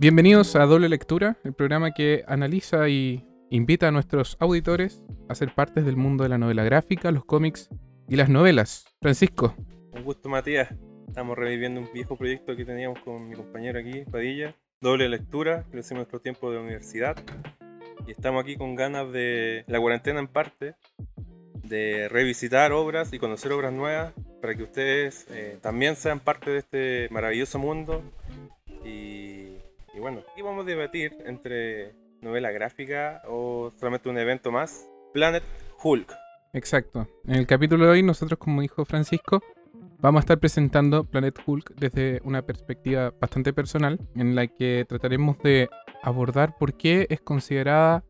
Bienvenidos a Doble Lectura, el programa que analiza y invita a nuestros auditores a ser partes del mundo de la novela gráfica, los cómics y las novelas. Francisco. Un gusto, Matías. Estamos reviviendo un viejo proyecto que teníamos con mi compañero aquí, Padilla. Doble lectura, que lo hicimos nuestro tiempo de universidad. Y estamos aquí con ganas de la cuarentena en parte, de revisitar obras y conocer obras nuevas para que ustedes eh, también sean parte de este maravilloso mundo. Y, y bueno, aquí vamos a debatir entre novela gráfica o solamente un evento más. Planet Hulk. Exacto. En el capítulo de hoy nosotros, como dijo Francisco, vamos a estar presentando Planet Hulk desde una perspectiva bastante personal, en la que trataremos de abordar por qué es considerada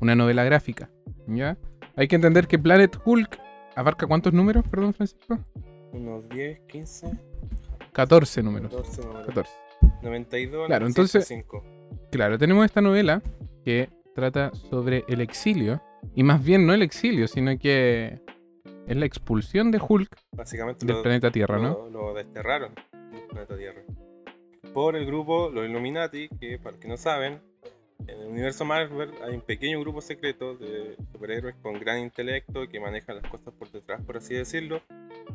una novela gráfica. ¿Ya? Hay que entender que Planet Hulk abarca cuántos números, perdón, Francisco? Unos 10, 15, 14 números. 14 números. 14. 92, Claro, entonces- 105. Claro, tenemos esta novela que trata sobre el exilio, y más bien no el exilio, sino que es la expulsión de Hulk Básicamente del lo, planeta Tierra, ¿no? lo, lo desterraron del planeta Tierra. Por el grupo Los Illuminati, que para los que no saben, en el universo Marvel hay un pequeño grupo secreto de superhéroes con gran intelecto que manejan las cosas por detrás, por así decirlo,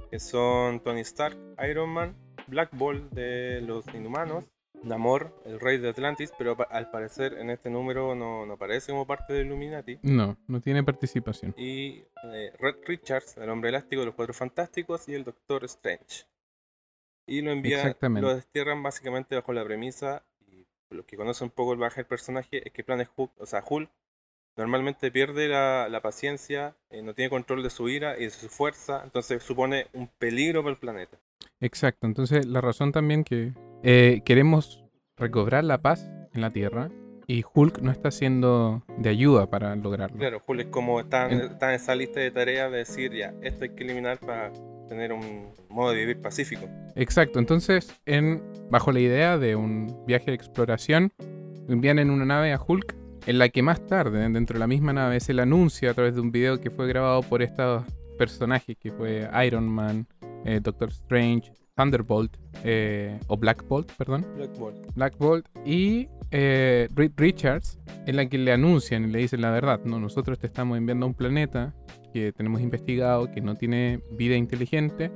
que son Tony Stark, Iron Man, Black Bolt de los Inhumanos, Namor, el rey de Atlantis, pero al parecer en este número no, no aparece como parte del Illuminati. No, no tiene participación. Y eh, Red Richards, el hombre elástico de los cuatro fantásticos, y el Doctor Strange. Y lo envían, lo destierran básicamente bajo la premisa, y los que conocen un poco el baje del personaje, es que Planet Hulk, o sea, Hulk, normalmente pierde la, la paciencia, eh, no tiene control de su ira y de su fuerza, entonces supone un peligro para el planeta. Exacto, entonces la razón también que eh, queremos recobrar la paz en la Tierra y Hulk no está siendo de ayuda para lograrlo. Claro, Hulk es como está en, En- está en esa lista de tareas de decir, ya, esto hay que eliminar para tener un modo de vivir pacífico. Exacto, entonces en, bajo la idea de un viaje de exploración, envían en una nave a Hulk, en la que más tarde, dentro de la misma nave, se le anuncia a través de un video que fue grabado por estos personajes, que fue Iron Man, eh, Doctor Strange, Thunderbolt, eh, o Black Bolt, perdón. Black Bolt. Black Bolt y eh, Reed Richards, en la que le anuncian y le dicen la verdad, no, nosotros te estamos enviando a un planeta que tenemos investigado, que no tiene vida inteligente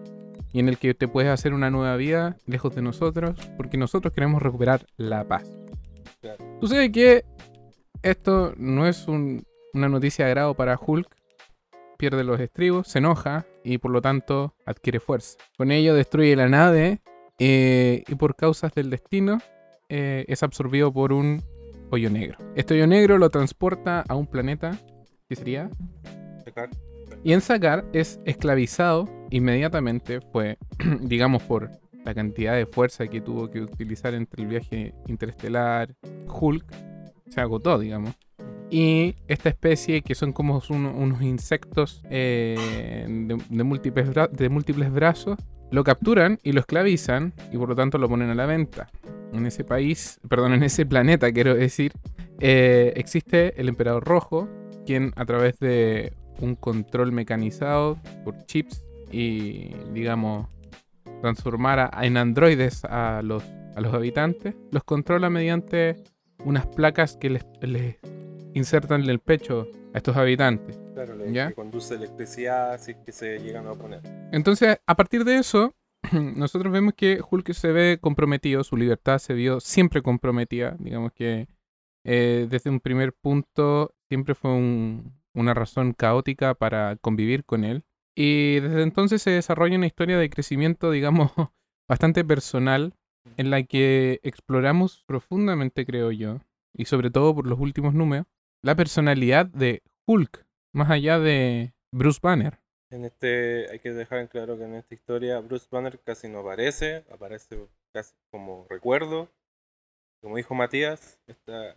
y en el que te puedes hacer una nueva vida lejos de nosotros, porque nosotros queremos recuperar la paz. Claro. Sabes que esto no es un- una noticia de agrado para Hulk. Pierde los estribos, se enoja y por lo tanto adquiere fuerza. Con ello destruye la nave eh, y por causas del destino eh, es absorbido por un hoyo negro. Este hoyo negro lo transporta a un planeta que sería y en Sakar es esclavizado inmediatamente, fue, digamos, por la cantidad de fuerza que tuvo que utilizar entre el viaje interestelar, Hulk, se agotó, digamos. Y esta especie, que son como un- unos insectos eh, de, múltiples de múltiples brazos, lo capturan y lo esclavizan y por lo tanto lo ponen a la venta. En ese país, perdón, en ese planeta, quiero decir, eh, existe el emperador rojo, quien a través de un control mecanizado por chips y, digamos, transformar en androides a los, a los habitantes, los controla mediante unas placas que les, les insertan en el pecho a estos habitantes. Claro, ¿Ya? que conduce electricidad, así que se llegan a oponer. Entonces, a partir de eso, nosotros vemos que Hulk se ve comprometido, su libertad se vio siempre comprometida. Digamos que eh, desde un primer punto siempre fue un- una razón caótica para convivir con él. Y desde entonces se desarrolla una historia de crecimiento, digamos, bastante personal, en la que exploramos profundamente, creo yo, y sobre todo por los últimos números, la personalidad de Hulk, más allá de Bruce Banner. En este, hay que dejar en claro que en esta historia Bruce Banner casi no aparece, aparece casi como recuerdo. Como dijo Matías,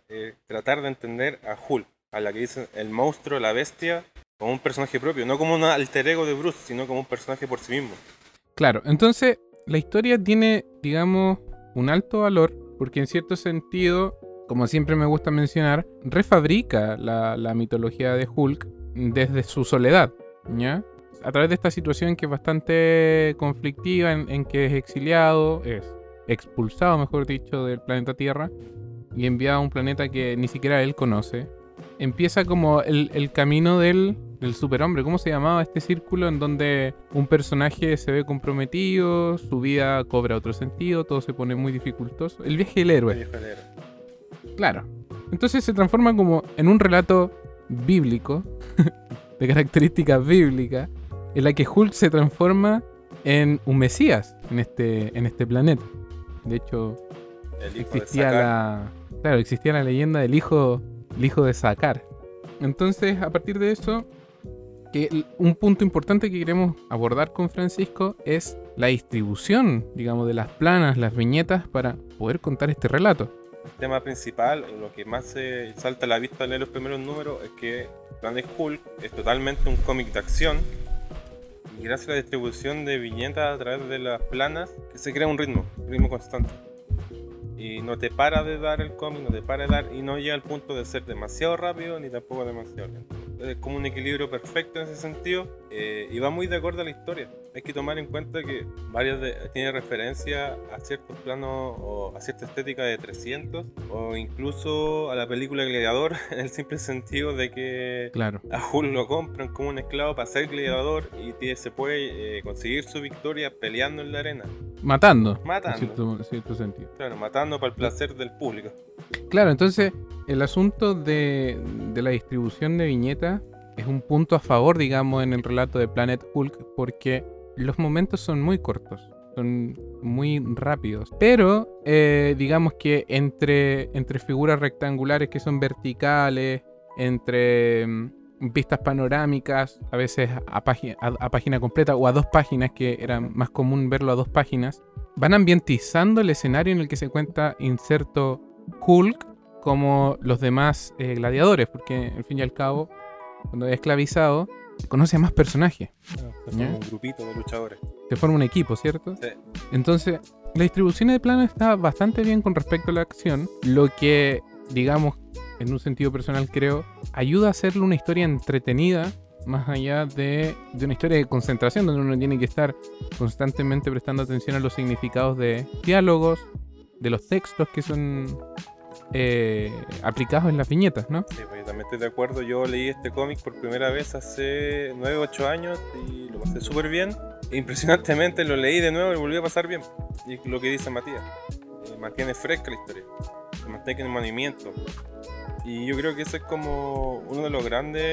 eh, tratar de entender a Hulk, a la que dicen el monstruo, la bestia, como un personaje propio, no como un alter ego de Bruce, sino como un personaje por sí mismo. Claro, entonces la historia tiene, digamos, un alto valor, porque en cierto sentido, como siempre me gusta mencionar, refabrica la, la mitología de Hulk desde su soledad, ¿ya? a través de esta situación que es bastante conflictiva, en, en que es exiliado, es expulsado, mejor dicho, del planeta Tierra y enviado a un planeta que ni siquiera él conoce, empieza como el, el camino del, del superhombre. ¿Cómo se llamaba este círculo en donde un personaje se ve comprometido, su vida cobra otro sentido, todo se pone muy dificultoso? El viaje del héroe. Viejo negro. Claro. Entonces se transforma como en un relato bíblico, de características bíblicas, en la que Hulk se transforma en un mesías en este, en este planeta. De hecho, El de existía la. Claro, existía la leyenda del hijo, el hijo de Sakar. Entonces, a partir de eso, un punto importante que queremos abordar con Francisco es la distribución, digamos, de las planas, las viñetas para poder contar este relato. El tema principal, lo que más se salta a la vista leer los primeros números, es que Planet Hulk es totalmente un cómic de acción. Y gracias a la distribución de viñetas a través de las planas, se crea un ritmo, un ritmo constante. Y no te para de dar el cómic, no te para de dar, y no llega al punto de ser demasiado rápido ni tampoco demasiado lento. Es como un equilibrio perfecto en ese sentido, eh, y va muy de acuerdo a la historia. Hay que tomar en cuenta que varias de, tiene referencia a ciertos planos o a cierta estética de 300 o incluso a la película Gladiador en el simple sentido de que Claro. a Hulk lo compran como un esclavo para ser gladiador y se puede eh, conseguir su victoria peleando en la arena, Matando. Matando. En cierto, en cierto sentido. claro, matando para el placer del público. Claro, entonces el asunto de, de la distribución de viñetas es un punto a favor, digamos, en el relato de Planet Hulk, porque los momentos son muy cortos, son muy rápidos. Pero eh, digamos que entre, entre figuras rectangulares que son verticales, entre mm, vistas panorámicas, a veces a, página, a, a página completa o a dos páginas, que era más común verlo a dos páginas, van ambientizando el escenario en el que se cuenta inserto Hulk como los demás eh, gladiadores, porque al fin y al cabo, cuando es esclavizado, conoce a más personajes, se ¿Ya? forma un grupito de luchadores. se forma un equipo, ¿cierto? Sí. Entonces, la distribución de plano está bastante bien con respecto a la acción, lo que, digamos, en un sentido personal creo, ayuda a hacerle una historia entretenida, más allá de, de una historia de concentración, donde uno tiene que estar constantemente prestando atención a los significados de diálogos, de los textos que son eh, aplicados en las viñetas, ¿no? Sí, pues yo también estoy de acuerdo. Yo leí este cómic por primera vez hace 9 o 8 años y lo pasé súper bien. Impresionantemente lo leí de nuevo y volví a pasar bien. Y lo que dice Matías, eh, mantiene fresca la historia, mantiene en movimiento. Y yo creo que ese es como uno de los grandes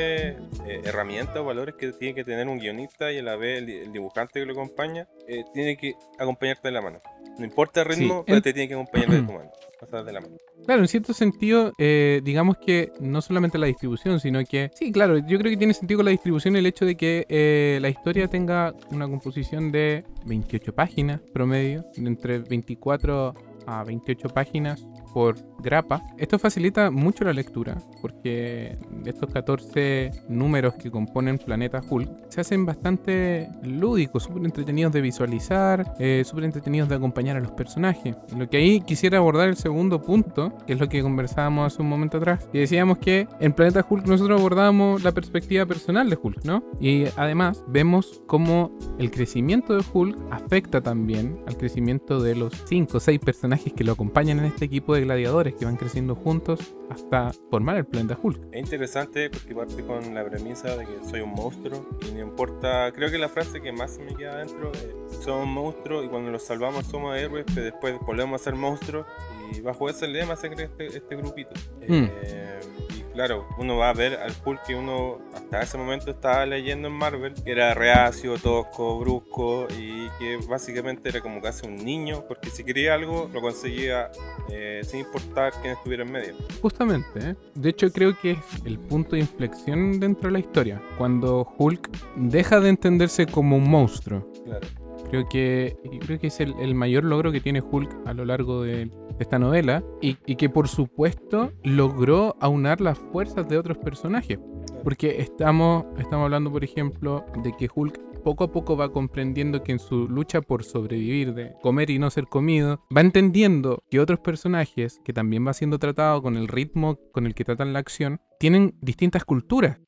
eh, herramientas o valores que tiene que tener un guionista y a la vez el, el dibujante que lo acompaña, eh, tiene que acompañarte de la mano. No importa el ritmo, Sí, pero en- te tiene que acompañar de tu mano. Pasar de la mano. Claro, en cierto sentido, eh, digamos que no solamente la distribución, sino que, sí, claro, yo creo que tiene sentido con la distribución el hecho de que eh, la historia tenga una composición de 28 páginas promedio, de entre 24 a 28 páginas por grapa. Esto facilita mucho la lectura, porque estos 14 números que componen Planeta Hulk se hacen bastante lúdicos, súper entretenidos de visualizar, eh, súper entretenidos de acompañar a los personajes. Lo que ahí quisiera abordar el segundo punto, que es lo que conversábamos hace un momento atrás, y decíamos que en Planeta Hulk nosotros abordamos la perspectiva personal de Hulk, ¿no? Y además vemos cómo el crecimiento de Hulk afecta también al crecimiento de los 5 o 6 personajes que lo acompañan en este equipo de gladiadores que van creciendo juntos hasta formar el planeta Hulk. Es interesante porque parte con la premisa de que soy un monstruo y no importa, creo que la frase que más me queda adentro es somos monstruos y cuando los salvamos somos héroes, pero después volvemos a ser monstruos y bajo ese lema se crea este, este grupito. Mm. Eh, y claro, uno va a ver al Hulk que uno hasta ese momento estaba leyendo en Marvel, que era reacio, tosco, brusco y que básicamente era como casi un niño, porque si quería algo lo conseguía eh, sin importar quién estuviera en medio. Justamente, ¿eh? de hecho creo que es el punto de inflexión dentro de la historia, cuando Hulk deja de entenderse como un monstruo. Claro. Creo que, creo que es el, el mayor logro que tiene Hulk a lo largo de, de esta novela y, y que por supuesto logró aunar las fuerzas de otros personajes. Porque estamos, estamos hablando, por ejemplo, de que Hulk poco a poco va comprendiendo que en su lucha por sobrevivir, de comer y no ser comido, va entendiendo que otros personajes, que también va siendo tratado con el ritmo con el que tratan la acción, tienen distintas culturas.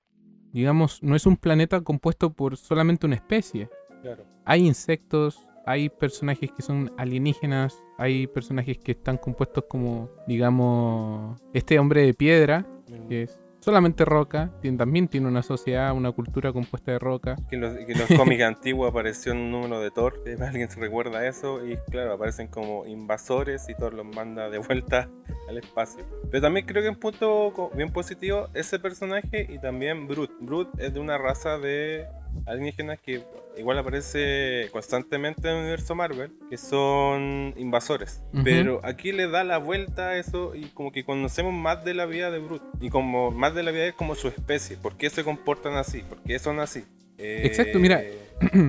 digamos, no es un planeta compuesto por solamente una especie. Claro. Hay insectos, hay personajes que son alienígenas, hay personajes que están compuestos como, digamos, este hombre de piedra, que es solamente roca, también tiene una sociedad, una cultura compuesta de roca. Que los, los cómics antiguos apareció un número de Thor, alguien se recuerda eso, y claro, aparecen como invasores y Thor los manda de vuelta al espacio. Pero también creo que un punto bien positivo, ese personaje y también Brute. Brute es de una raza de alienígenas que igual aparece constantemente en el universo Marvel, que son invasores. Ujú. Pero aquí le da la vuelta a eso y como que conocemos más de la vida de Brute. Y como más de la vida es como su especie, por qué se comportan así, por qué son así. Eh, Exacto, mira.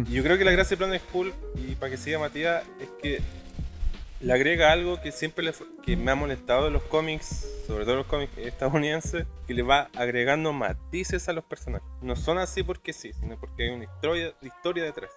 y yo creo que la gracia de Planet Hulk, y para que siga Matías, es que le agrega algo que siempre le, que me ha molestado de los cómics, sobre todo los cómics estadounidenses, que le va agregando matices a los personajes. No son así porque sí, sino porque hay una historia, historia detrás.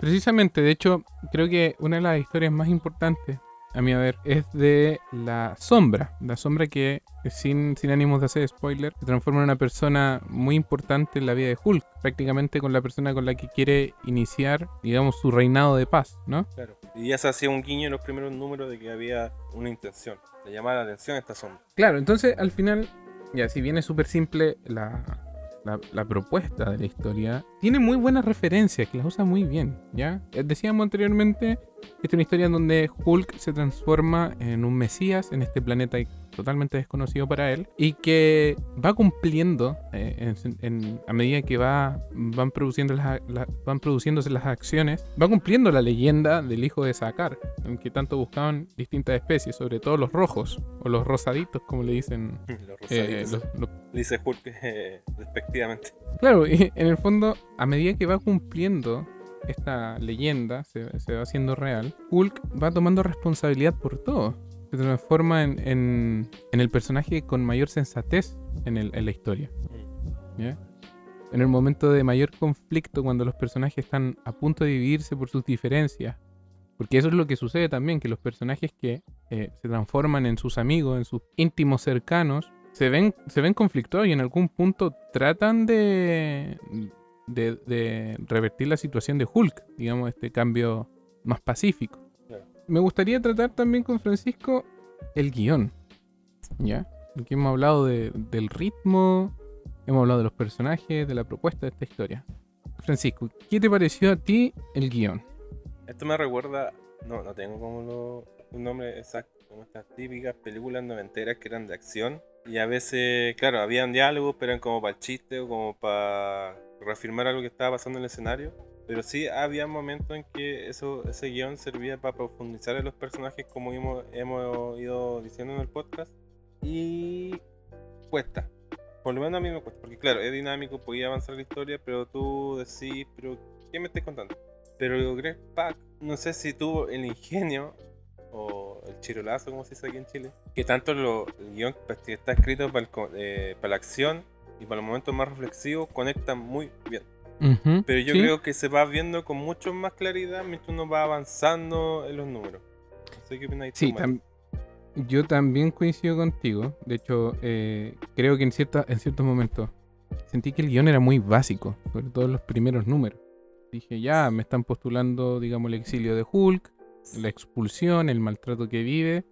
Precisamente, de hecho, creo que una de las historias más importantes, a mi ver, es de la sombra. La sombra que, sin, sin ánimos de hacer spoiler, se transforma en una persona muy importante en la vida de Hulk. Prácticamente con la persona con la que quiere iniciar, digamos, su reinado de paz, ¿no? Claro. Y ya se hacía un guiño en los primeros números de que había una intención, de llamar la atención a esta sombra. Claro, entonces al final, ya si bien es súper simple la, la- propuesta de la historia, tiene muy buenas referencias, que las usa muy bien, ¿ya? Eh, Decíamos anteriormente, esta es una historia en donde Hulk se transforma en un mesías en este planeta totalmente desconocido para él y que va cumpliendo eh, en- en- a medida que va, van, produciendo las, la- van produciéndose las acciones, va cumpliendo la leyenda del hijo de Sakar, en que tanto buscaban distintas especies, sobre todo los rojos o los rosaditos, como le dicen Los eh, rosaditos. los- los Dice Hulk eh, despectivamente. Claro, y en el fondo, a medida que va cumpliendo esta leyenda, se, se va haciendo real, Hulk va tomando responsabilidad por todo. Se transforma en, en- en el personaje con mayor sensatez en, el- en la historia. ¿ya? En el momento de mayor conflicto, cuando los personajes están a punto de dividirse por sus diferencias. Porque eso es lo que sucede también, que los personajes que eh, se transforman en sus amigos, en sus íntimos cercanos, se ven, se ven conflictuados y en algún punto tratan de, de, de revertir la situación de Hulk, digamos, este cambio más pacífico. Me gustaría tratar también con Francisco el guion, ¿ya? Porque hemos hablado de- del ritmo, hemos hablado de los personajes, de la propuesta de esta historia. Francisco, ¿qué te pareció a ti el guion? Esto me recuerda, no, no tengo como lo- un nombre exacto, como estas típicas películas noventeras que eran de acción. Y a veces, claro, habían diálogos, pero eran como para el chiste o como para reafirmar algo que estaba pasando en el escenario. Pero sí había momentos en que eso, ese guion servía para profundizar en los personajes, como hemos, hemos ido diciendo en el podcast. Y cuesta. Por lo menos a mí me cuesta. Porque claro, es dinámico, podía avanzar la historia, pero tú decís, pero ¿qué me estás contando? Pero Greg Pak, no sé si tuvo el ingenio o el chirolazo, como se dice aquí en Chile, que tanto lo, el guion que está escrito para, eh, la acción y para los momentos más reflexivos conectan muy bien. Pero yo ¿sí? creo que se va viendo con mucho más claridad mientras uno va avanzando en los números. No sé qué opinas tú, Sí, tam- yo también coincido contigo. De hecho, eh, creo que en, cierta, en ciertos momentos sentí que el guion era muy básico, sobre todo en los primeros números. Dije, ya, me están postulando, digamos, el exilio de Hulk, la expulsión, el maltrato que vive.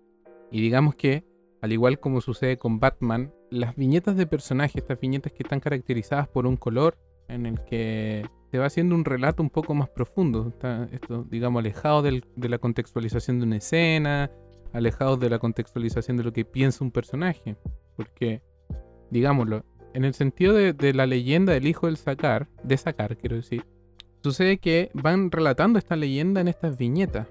Y digamos que, al igual como sucede con Batman, las viñetas de personajes, estas viñetas que están caracterizadas por un color, en el que se va haciendo un relato un poco más profundo. Está esto, digamos, alejado del- de la contextualización de una escena, alejados de la contextualización de lo que piensa un personaje. Porque, digámoslo, en el sentido de, de la leyenda del hijo del Sakar, de Sakar quiero decir, sucede que van relatando esta leyenda en estas viñetas.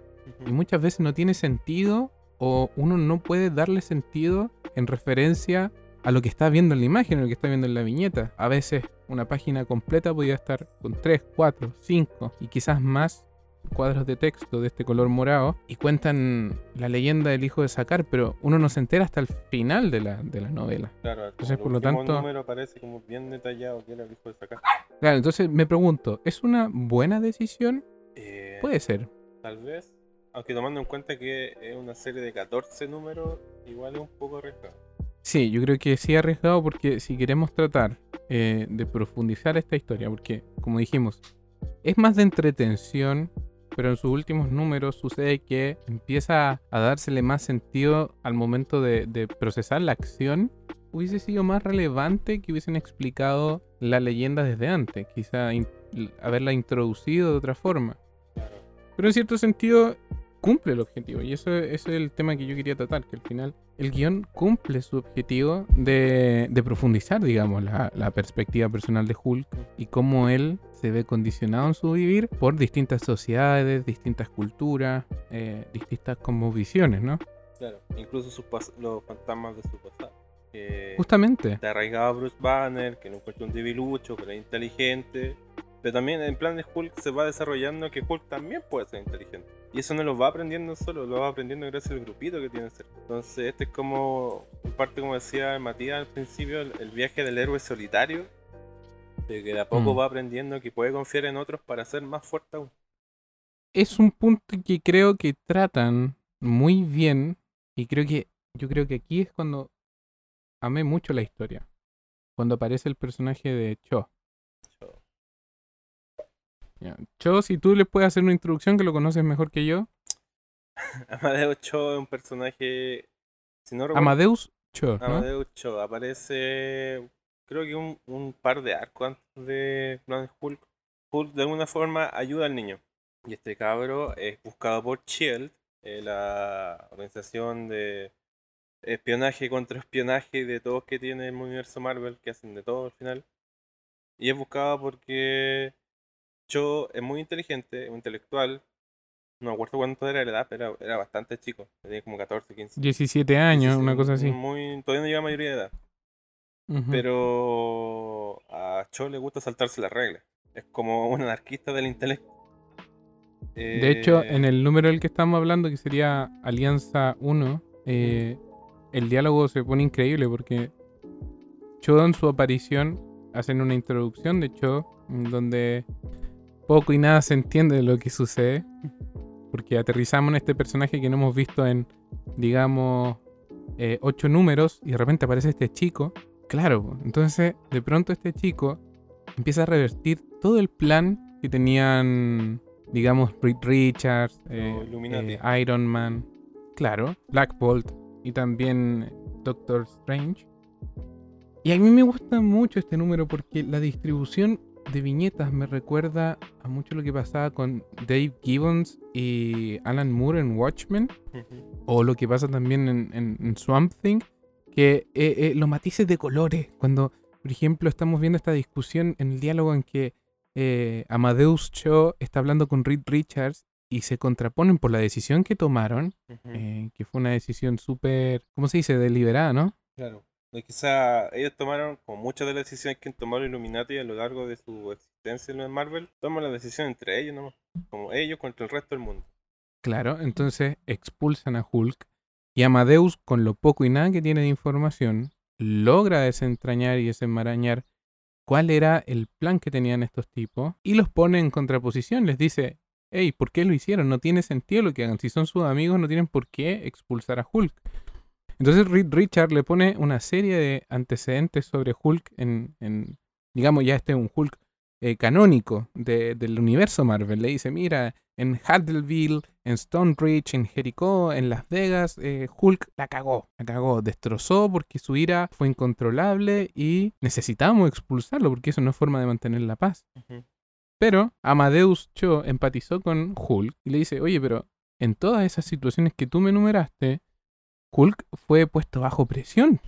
Y muchas veces no tiene sentido o uno no puede darle sentido en referencia a lo que está viendo en la imagen, a lo que está viendo en la viñeta. A veces una página completa podía estar con 3, 4, 5 y quizás más cuadros de texto de este color morado y cuentan la leyenda del hijo de Sakar, pero uno no se entera hasta el final de la, de la novela. Claro, Entonces, por lo tanto- número aparece como bien detallado que era el hijo de sacar. Claro, entonces me pregunto, ¿es una buena decisión? Eh, Puede ser. Tal vez. Aunque tomando en cuenta que es una serie de 14 números, igual es un poco arriesgado. Sí, yo creo que sí arriesgado porque si queremos tratar eh, de profundizar esta historia, porque, como dijimos, es más de entretención, pero en sus últimos números sucede que empieza a dársele más sentido al momento de, procesar la acción. Hubiese sido más relevante que hubiesen explicado la leyenda desde antes, quizá haberla introducido de otra forma. Pero en cierto sentido cumple el objetivo. Y eso, ese es el tema que yo quería tratar, que al final el guion cumple su objetivo de, de profundizar, digamos, la, la perspectiva personal de Hulk y cómo él se ve condicionado en su vivir por distintas sociedades, distintas culturas, eh, distintas como visiones, ¿no? Claro, incluso sus los fantasmas de su pasado. Que Justamente. está arraigado a Bruce Banner, que no encuentra un debilucho, pero es inteligente. Pero también en plan de Hulk se va desarrollando que Hulk también puede ser inteligente. Y eso no lo va aprendiendo solo, lo va aprendiendo gracias al grupito que tiene cerca. Entonces este es como, en parte como decía Matías al principio, el, viaje del héroe solitario. De que de a poco Mm. va aprendiendo que puede confiar en otros para ser más fuerte aún. Es un punto que creo que tratan muy bien y creo que yo creo que aquí es cuando amé mucho la historia. Cuando aparece el personaje de Cho. Ya, Cho, si tú le puedes hacer una introducción que lo conoces mejor que yo. Amadeus Cho es un personaje. Si no recuerdo, Amadeus Cho, ¿no? Amadeus Cho aparece, creo que un, un par de arcos antes de Planet Hulk. Hulk de alguna forma ayuda al niño. Y este cabro es buscado por Shield, eh, la organización de espionaje contra espionaje de todos que tiene el universo Marvel, que hacen de todo al final. Y es buscado porque Cho es muy inteligente, muy intelectual. No me acuerdo cuánto era la edad, pero era bastante chico. Tenía como 14, 15. 17 años, una cosa así. Muy, todavía no llega a mayoría de edad. Pero a Cho le gusta saltarse las reglas. Es como un anarquista del intelecto. De hecho, Eh, en el número del que estamos hablando, que sería Alianza 1, eh, el diálogo se pone increíble porque Cho en su aparición hacen una introducción de Cho en donde poco y nada se entiende de lo que sucede. Porque aterrizamos en este personaje que no hemos visto en, digamos, eh, ocho números y de repente aparece este chico. Claro, entonces de pronto este chico empieza a revertir todo el plan que tenían, digamos, Reed Richards, eh, eh, Iron Man, claro, Black Bolt y también Doctor Strange. Y a mí me gusta mucho este número porque la distribución de viñetas me recuerda a mucho lo que pasaba con Dave Gibbons y Alan Moore en Watchmen, o lo que pasa también en, en- en Swamp Thing, que eh, eh, los matices de colores, cuando, por ejemplo, estamos viendo esta discusión en el diálogo en que eh, Amadeus Cho está hablando con Reed Richards y se contraponen por la decisión que tomaron, eh, que fue una decisión súper, ¿cómo se dice?, deliberada, ¿no? Claro. Quizá ellos tomaron, como muchas de las decisiones que han tomado Illuminati a lo largo de su existencia en Marvel, toman la decisión entre ellos nomás. Como ellos contra el resto del mundo. Claro, entonces expulsan a Hulk y Amadeus, con lo poco y nada que tiene de información, logra desentrañar y desenmarañar cuál era el plan que tenían estos tipos y los pone en contraposición. Les dice, hey, ¿por qué lo hicieron? No tiene sentido lo que hagan. Si son sus amigos, no tienen por qué expulsar a Hulk. Entonces Reed Richard le pone una serie de antecedentes sobre Hulk en, en digamos, ya este es un Hulk eh, canónico de- del universo Marvel. Le dice, mira, en Haddleville, en Stone Ridge, en Jericho, en Las Vegas, eh, Hulk la cagó, la cagó, destrozó porque su ira fue incontrolable y necesitamos expulsarlo porque eso no es forma de mantener la paz. Pero Amadeus Cho empatizó con Hulk y le dice, oye, pero en todas esas situaciones que tú me enumeraste, Hulk fue puesto bajo presión.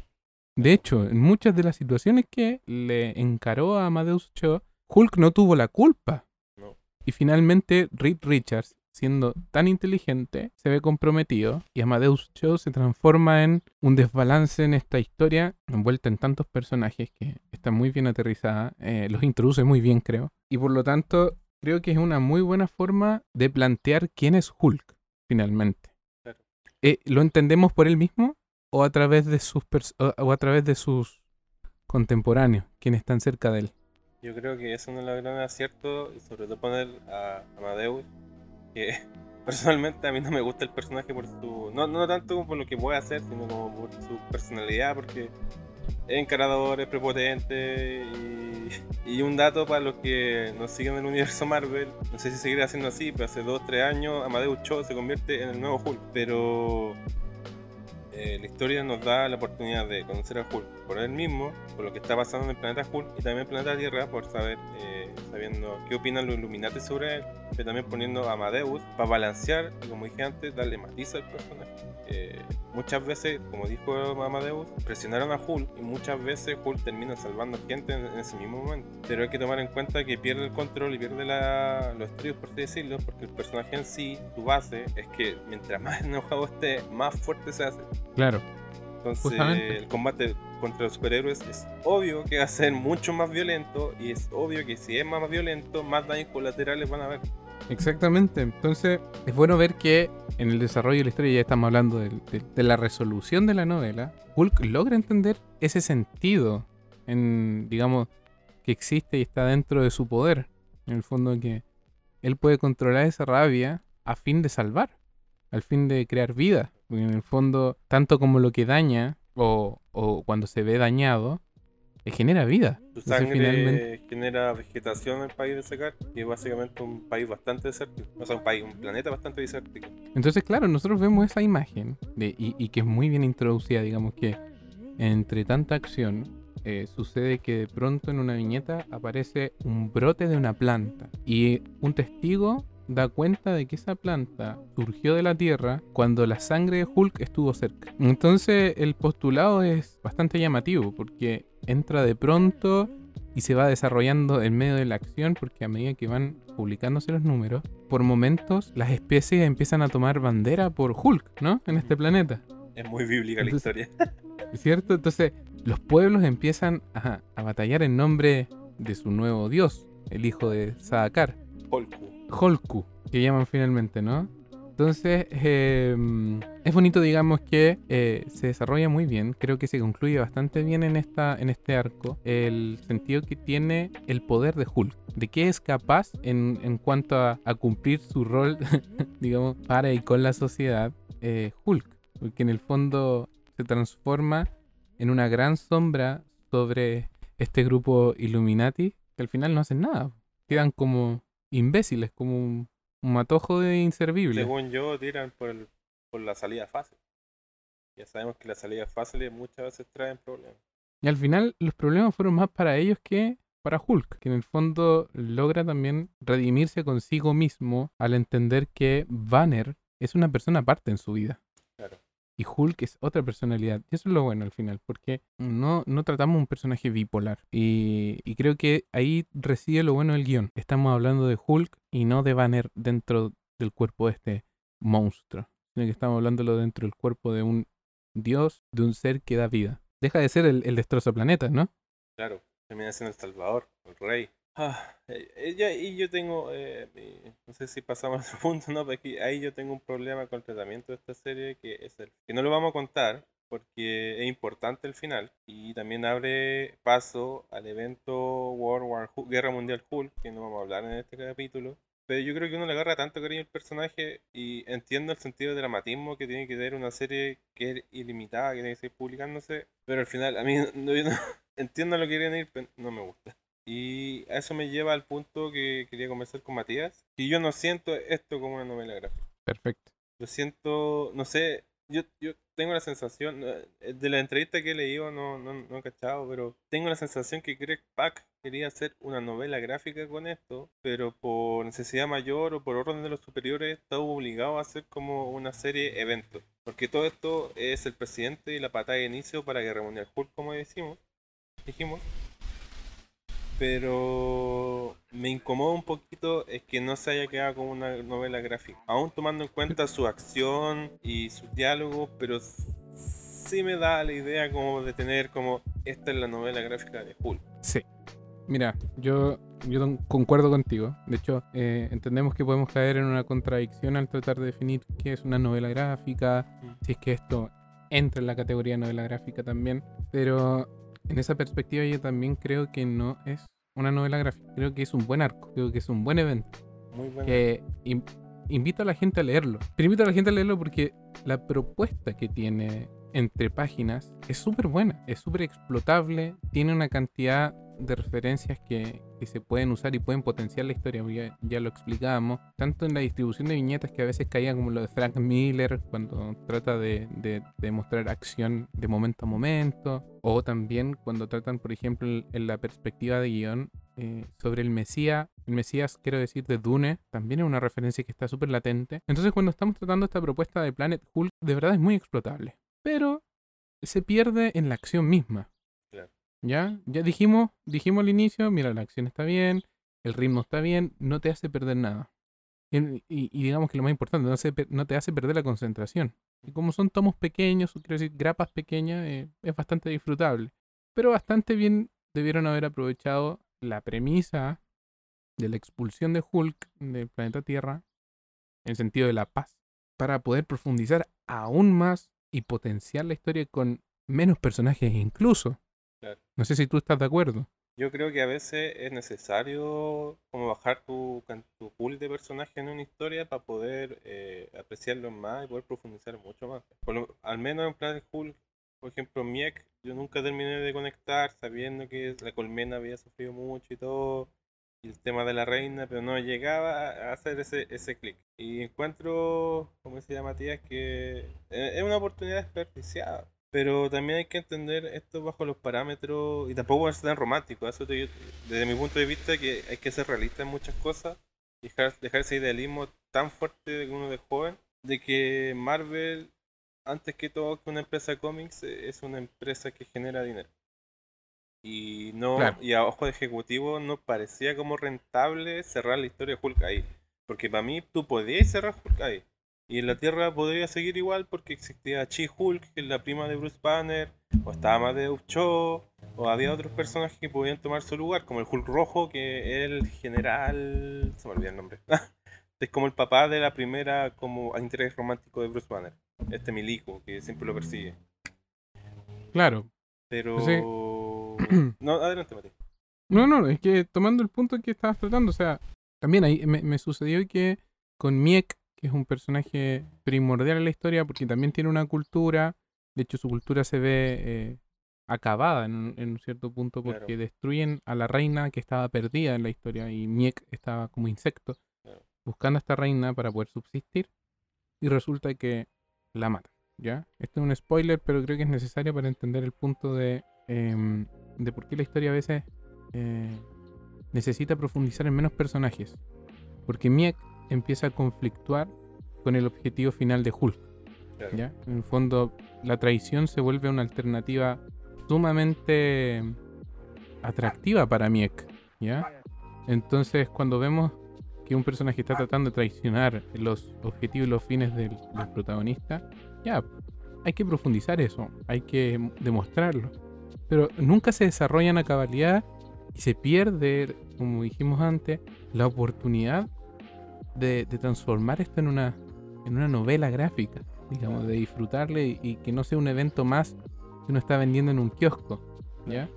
De hecho, en muchas de las situaciones que le encaró a Amadeus Cho, Hulk no tuvo la culpa. No. Y finalmente Reed Richards, siendo tan inteligente, se ve comprometido y Amadeus Cho se transforma en un desbalance en esta historia, envuelta en tantos personajes que está muy bien aterrizada, eh, los introduce muy bien creo, y por lo tanto creo que es una muy buena forma de plantear quién es Hulk, finalmente. Eh, ¿Lo entendemos por él mismo o a través de sus o- a través de sus contemporáneos, quienes están cerca de él? Yo creo que eso no es lo gran acierto, y sobre todo poner a Amadeus, que personalmente a mí no me gusta el personaje por su. No, no tanto por lo que puede hacer, sino como por su personalidad, porque encarador, es y, un dato para los que nos siguen en el universo Marvel, no sé si seguirá siendo así, pero hace 2-3 años Amadeus Cho se convierte en el nuevo Hulk, pero eh, la historia nos da la oportunidad de conocer a Hulk por él mismo, por lo que está pasando en el planeta Hulk y también en el planeta Tierra, por saber, eh, sabiendo qué opinan los Illuminati sobre él, pero también poniendo a Amadeus para balancear y, como dije antes, darle matiz al personaje. Eh, muchas veces, como dijo Amadeus, presionaron a Hulk y muchas veces Hulk termina salvando gente en, ese mismo momento. Pero hay que tomar en cuenta que pierde el control y pierde los estribos, por así decirlo, porque el personaje en sí, su base, es que mientras más enojado esté, más fuerte se hace. Claro. Entonces, el combate contra los superhéroes es obvio que va a ser mucho más violento y es obvio que si es más violento, más daños colaterales van a haber. Exactamente. Entonces, es bueno ver que en el desarrollo de la historia, ya estamos hablando de, la resolución de la novela, Hulk logra entender ese sentido en, digamos, que existe y está dentro de su poder. En el fondo que él puede controlar esa rabia a fin de salvar, al fin de crear vida. en el fondo, tanto como lo que daña o cuando se ve dañado, genera vida. Su sangre genera vegetación en el país de Secar, y es básicamente un país bastante desértico. O sea, un país, un planeta bastante desértico. Entonces, claro, nosotros vemos esa imagen de, y, que es muy bien introducida, digamos que entre tanta acción eh, sucede que de pronto en una viñeta aparece un brote de una planta y un testigo da cuenta de que esa planta surgió de la Tierra cuando la sangre de Hulk estuvo cerca. Entonces el postulado es bastante llamativo porque entra de pronto y se va desarrollando en medio de la acción porque a medida que van publicándose los números, por momentos las especies empiezan a tomar bandera por Hulk, ¿no? En este planeta. Es muy bíblica la historia. ¿Cierto? Entonces los pueblos empiezan a, a batallar en nombre de su nuevo dios, el hijo de Sadakar. Holku. Holku, que llaman finalmente, ¿no? Entonces, em, es bonito, digamos, que eh, se desarrolla muy bien. Creo que se concluye bastante bien en, esta, en este arco el sentido que tiene el poder de Hulk. De qué es capaz en, cuanto a, cumplir su rol, digamos, para y con la sociedad, eh, Hulk. Porque en el fondo se transforma en una gran sombra sobre este grupo Illuminati que al final no hacen nada. Quedan como imbéciles, como un, matojo de inservible. Según yo, tiran por, por la salida fácil. Ya sabemos que las salidas fáciles muchas veces traen problemas. Y al final los problemas fueron más para ellos que para Hulk, que en el fondo logra también redimirse consigo mismo al entender que Banner es una persona aparte en su vida. Y Hulk es otra personalidad. Y eso es lo bueno al final, porque no, no tratamos un personaje bipolar. Y, creo que ahí reside lo bueno del guion. Estamos hablando de Hulk y no de Banner dentro del cuerpo de este monstruo. Sino que estamos hablándolo dentro del cuerpo de un dios, de un ser que da vida. Deja de ser el, el destrozo planetas, ¿no? Claro, termina siendo el salvador, el rey. Ah, ella y yo tengo, eh, no sé si pasamos a punto, no, pero ahí yo tengo un problema con el tratamiento de esta serie que es el que no lo vamos a contar porque es importante el final y también abre paso al evento World War Guerra Mundial Hulk que no vamos a hablar en este capítulo pero yo creo que uno le agarra tanto cariño al personaje y entiendo el sentido de dramatismo que tiene que tener una serie que es ilimitada, que tiene que seguir publicándose, pero al final a mí no, entiendo lo que quieren ir, pero no me gusta. Y eso me lleva al punto que quería conversar con Matías. Y yo no siento esto como una novela gráfica. Perfecto. Lo siento, no sé, yo, yo tengo la sensación, eh, de la entrevista que he leído no, no, no he cachado, pero tengo la sensación que Greg Pak quería hacer una novela gráfica con esto, pero por necesidad mayor o por orden de los superiores estaba obligado a hacer como una serie evento. Porque todo esto es el presidente y la patada de inicio para que Mundial Hulk, como decimos, dijimos pero me incomoda un poquito es que no se haya quedado como una novela gráfica, aún tomando en cuenta su acción y sus diálogos, pero sí me da la idea como de tener como esta es la novela gráfica de Hulk. Sí. Mira, yo, yo concuerdo contigo. De hecho, eh, entendemos que podemos caer en una contradicción al tratar de definir qué es una novela gráfica, mm. si es que esto entra en la categoría de novela gráfica también. Pero en esa perspectiva yo también creo que no es una novela gráfica. Creo que es un buen arco, creo que es un buen evento. Muy bueno. Que invito a la gente a leerlo. Pero invito a la gente a leerlo porque la propuesta que tiene entre páginas es súper buena, es súper explotable, tiene una cantidad de referencias que, que se pueden usar y pueden potenciar la historia, ya, ya lo explicábamos, tanto en la distribución de viñetas que a veces caía como lo de Frank Miller cuando trata de, de, de mostrar acción de momento a momento, o también cuando tratan, por ejemplo, en la perspectiva de guion eh, sobre el Mesías, el Mesías quiero decir de Dune, también es una referencia que está súper latente. Entonces cuando estamos tratando esta propuesta de Planet Hulk, de verdad es muy explotable, pero se pierde en la acción misma. ¿Ya? Ya dijimos, dijimos al inicio, mira, la acción está bien, el ritmo está bien, no te hace perder nada. Y, digamos que lo más importante, no te hace perder la concentración. Y como son tomos pequeños, quiero decir, grapas pequeñas, eh, es bastante disfrutable. Pero bastante bien debieron haber aprovechado la premisa de la expulsión de Hulk del planeta Tierra, en el sentido de la paz, para poder profundizar aún más y potenciar la historia con menos personajes incluso. Claro. No sé si tú estás de acuerdo. Yo creo que a veces es necesario como bajar tu, tu pool de personajes en una historia para poder eh, apreciarlos más y poder profundizar mucho más. Por lo- al menos en Planet Hulk, por ejemplo, Miek, yo nunca terminé de conectar sabiendo que la colmena había sufrido mucho y todo, y el tema de la reina, pero no llegaba a hacer ese, ese clic. Y encuentro, como decía Matías, que eh, es una oportunidad desperdiciada. Pero también hay que entender esto bajo los parámetros y tampoco es tan romántico. Eso te- desde mi punto de vista que hay que ser realista en muchas cosas y dejar, dejar ese idealismo tan fuerte de uno de joven de que Marvel, antes que todo que una empresa de cómics, eh, es una empresa que genera dinero. Y no Claro. y a ojo de ejecutivo no parecía como rentable cerrar la historia de Hulk ahí. Porque para mí tú podías cerrar Hulk ahí. Y en la Tierra podría seguir igual porque existía She-Hulk, que es la prima de Bruce Banner, o estaba Amadeus Cho, o había otros personajes que podían tomar su lugar, como el Hulk rojo, que es el general... se me olvidó el nombre. es como el papá de la primera como interés romántico de Bruce Banner. Este milico que siempre lo persigue. Claro. Pero... Sí. no, adelante, Mati. No, no, es que tomando el punto que estabas tratando, o sea, también ahí me, me sucedió que con Miek, que es un personaje primordial en la historia, porque también tiene una cultura, de hecho su cultura se ve eh, acabada en, un- en un cierto punto porque Claro. destruyen a la reina que estaba perdida en la historia y Miek estaba como insecto Claro. buscando a esta reina para poder subsistir y resulta que la matan, ¿ya? Esto es un spoiler, pero creo que es necesario para entender el punto de, em, de por qué la historia a veces eh, necesita profundizar en menos personajes. Porque Miek empieza a conflictuar con el objetivo final de Hulk. Claro. ¿ya? En el fondo, la traición se vuelve una alternativa sumamente atractiva para Miek. ¿ya? Entonces, cuando vemos que un personaje está tratando de traicionar los objetivos y los fines del, del protagonista, ya, hay que profundizar eso, hay que demostrarlo. Pero nunca se desarrollan a cabalidad y se pierde, como dijimos antes, la oportunidad de, de transformar esto en una, en una novela gráfica, digamos, de disfrutarle y, y que no sea un evento más que uno está vendiendo en un kiosco, ¿ya?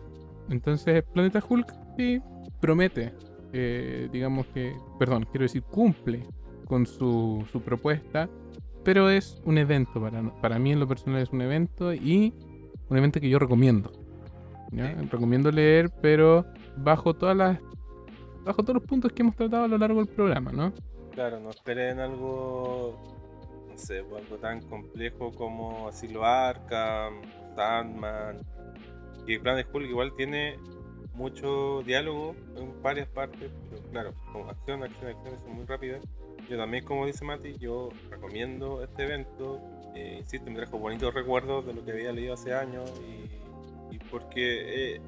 Entonces, Planeta Hulk sí promete, eh, digamos que, perdón, quiero decir, cumple con su, su propuesta, pero es un evento para, para mí en lo personal es un evento y un evento que yo recomiendo. ¿ya? Recomiendo leer, pero bajo todas las bajo todos los puntos que hemos tratado a lo largo del programa, ¿no? Claro, no esperen algo, no sé, algo tan complejo como Asilo Arkham, Sandman. Y Planet Hulk igual tiene mucho diálogo en varias partes, pero claro, con acción, acción, acción, son muy rápidas. Yo también, como dice Mati, yo recomiendo este evento. Eh, insisto, me trajo bonitos recuerdos de lo que había leído hace años y, y porque eh,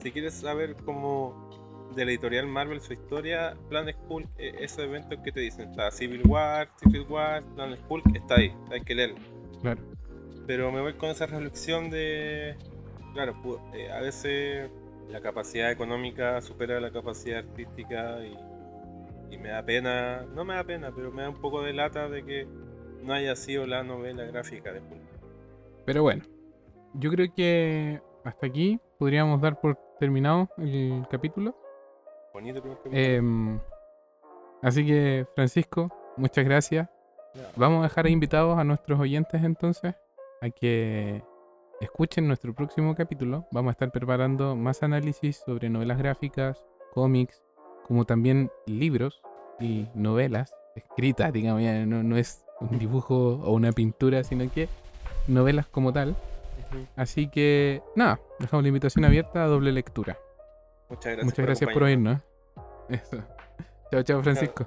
si quieres saber cómo de la editorial Marvel su historia, Planet Hulk, eh, esos eventos que te dicen, está Civil War, Secret War, Planet Hulk, está ahí, hay que leerlo. Claro. Pero me voy con esa reflexión de, claro, eh, a veces la capacidad económica supera la capacidad artística y, y me da pena, no me da pena, pero me da un poco de lata de que no haya sido la novela gráfica de Hulk. Pero bueno, yo creo que hasta aquí podríamos dar por terminado el capítulo. Bonito primer capítulo. Em, así que, Francisco, muchas gracias. Vamos a dejar invitados a nuestros oyentes entonces a que escuchen nuestro próximo capítulo. Vamos a estar preparando más análisis sobre novelas gráficas, cómics, como también libros y novelas escritas, digamos, ya no, no es un dibujo o una pintura, sino que novelas como tal. Así que, nada, dejamos la invitación abierta a doble lectura. Muchas gracias. Muchas gracias por oírnos. Eso. Chao, chao, Francisco.